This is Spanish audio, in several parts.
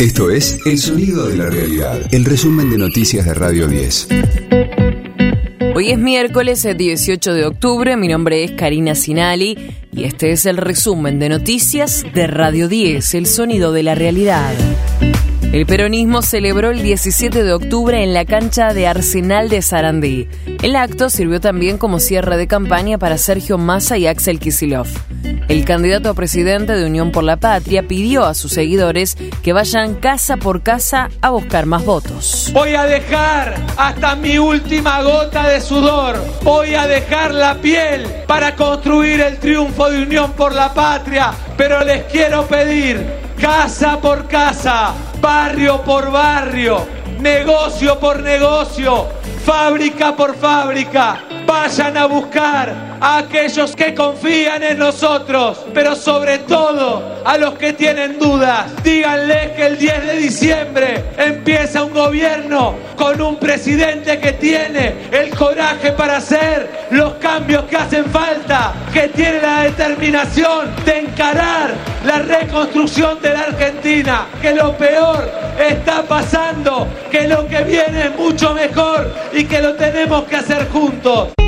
Esto es El Sonido de la Realidad, el resumen de noticias de Radio 10. Hoy es miércoles 18 de octubre, mi nombre es Karina Sinali y este es el resumen de noticias de Radio 10, El Sonido de la Realidad. El peronismo celebró el 17 de octubre en la cancha de Arsenal de Sarandí. El acto sirvió también como cierre de campaña para Sergio Massa y Axel Kisilov. El candidato a presidente de Unión por la Patria pidió a sus seguidores que vayan casa por casa a buscar más votos. Voy a dejar hasta mi última gota de sudor. Voy a dejar la piel para construir el triunfo de Unión por la Patria. Pero les quiero pedir, casa por casa, barrio por barrio, negocio por negocio, fábrica por fábrica, vayan a buscar a aquellos que confían en nosotros, pero sobre todo a los que tienen dudas. Díganle que el 10 de diciembre empieza un gobierno con un presidente que tiene el coraje para hacer los cambios que hacen falta, que tiene la determinación de encarar la reconstrucción de la Argentina, que lo peor está pasando, que lo que viene es mucho mejor y que lo tenemos que hacer juntos.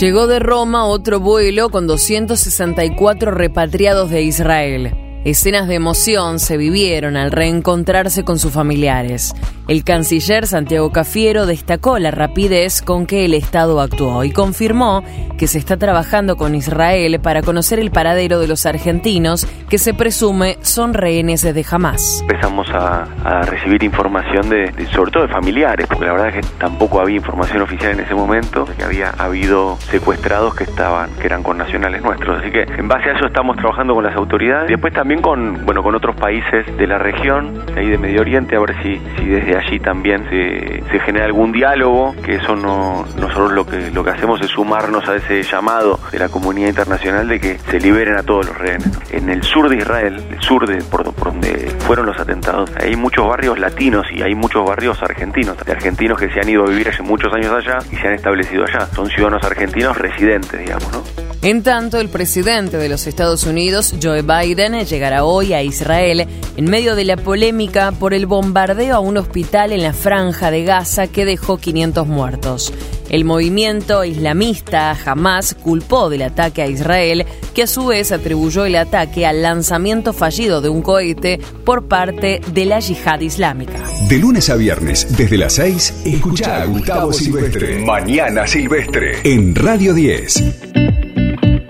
Llegó de Roma otro vuelo con 264 repatriados de Israel. Escenas de emoción se vivieron al reencontrarse con sus familiares. El canciller Santiago Cafiero destacó la rapidez con que el Estado actuó y confirmó que se está trabajando con Israel para conocer el paradero de los argentinos que se presume son rehenes de Hamas. Empezamos a, recibir información de, sobre todo de familiares, porque la verdad es que tampoco había información oficial en ese momento, que había habido secuestrados que estaban, que eran con nacionales nuestros. Así que en base a eso estamos trabajando con las autoridades. Después también con, bueno, con otros países de la región, ahí de Medio Oriente, a ver si, si desde allí también se, se genera algún diálogo, que eso no, nosotros lo que, lo que hacemos es sumarnos a ese llamado de la comunidad internacional de que se liberen a todos los rehenes. En el sur de Israel, el sur de por, donde fueron los atentados, hay muchos barrios latinos y hay muchos barrios argentinos, de argentinos que se han ido a vivir hace muchos años allá y se han establecido allá. Son ciudadanos argentinos residentes, digamos, ¿no? En tanto, el presidente de los Estados Unidos, Joe Biden, llegará hoy a Israel en medio de la polémica por el bombardeo a un hospital en la franja de Gaza que dejó 500 muertos. El movimiento islamista Hamas culpó del ataque a Israel, que a su vez atribuyó el ataque al lanzamiento fallido de un cohete por parte de la yihad islámica. De lunes a viernes, desde las 6, escucha a Gustavo Silvestre. Mañana Silvestre. En Radio 10.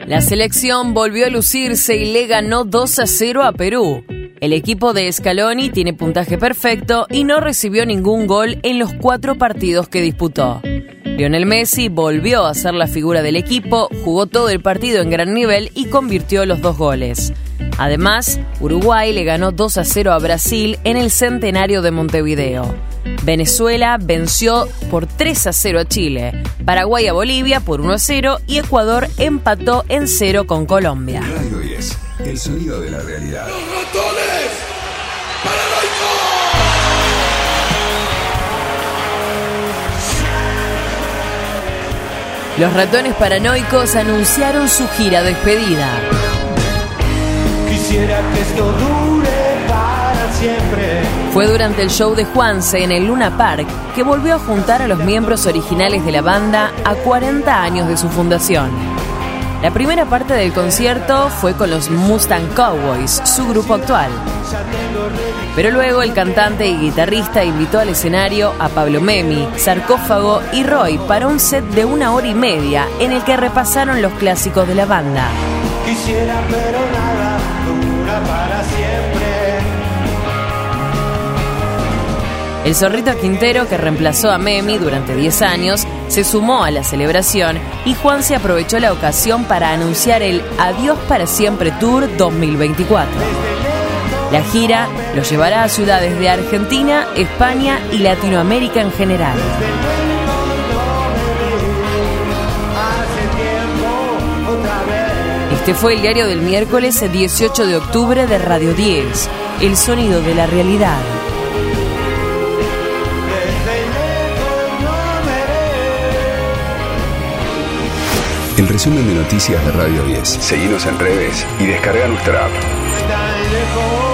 La selección volvió a lucirse y le ganó 2 a 0 a Perú. El equipo de Scaloni tiene puntaje perfecto y no recibió ningún gol en los cuatro partidos que disputó. Lionel Messi volvió a ser la figura del equipo, jugó todo el partido en gran nivel y convirtió los dos goles. Además, Uruguay le ganó 2 a 0 a Brasil en el centenario de Montevideo. Venezuela venció por 3 a 0 a Chile, Paraguay a Bolivia por 1 a 0 y Ecuador empató en 0 con Colombia. Radio 10, el sonido de la realidad. Los ratones paranoicos anunciaron su gira despedida. Quisiera que esto dure fue durante el show de Juanse en el Luna Park que volvió a juntar a los miembros originales de la banda a 40 años de su fundación. La primera parte del concierto fue con los Mustang Cowboys, su grupo actual. Pero luego el cantante y guitarrista invitó al escenario a Pablo Memi, Sarcófago y Roy para un set de una hora y media en el que repasaron los clásicos de la banda. Quisiera, pero nada dura para siempre. El zorrito Quintero, que reemplazó a Memi durante 10 años, se sumó a la celebración y Juan se aprovechó la ocasión para anunciar el Adiós para siempre Tour 2024. La gira lo llevará a ciudades de Argentina, España y Latinoamérica en general. Este fue el diario del miércoles 18 de octubre de Radio 10, El sonido de la realidad. El resumen de noticias de Radio 10. Seguimos en redes y descarga nuestra app.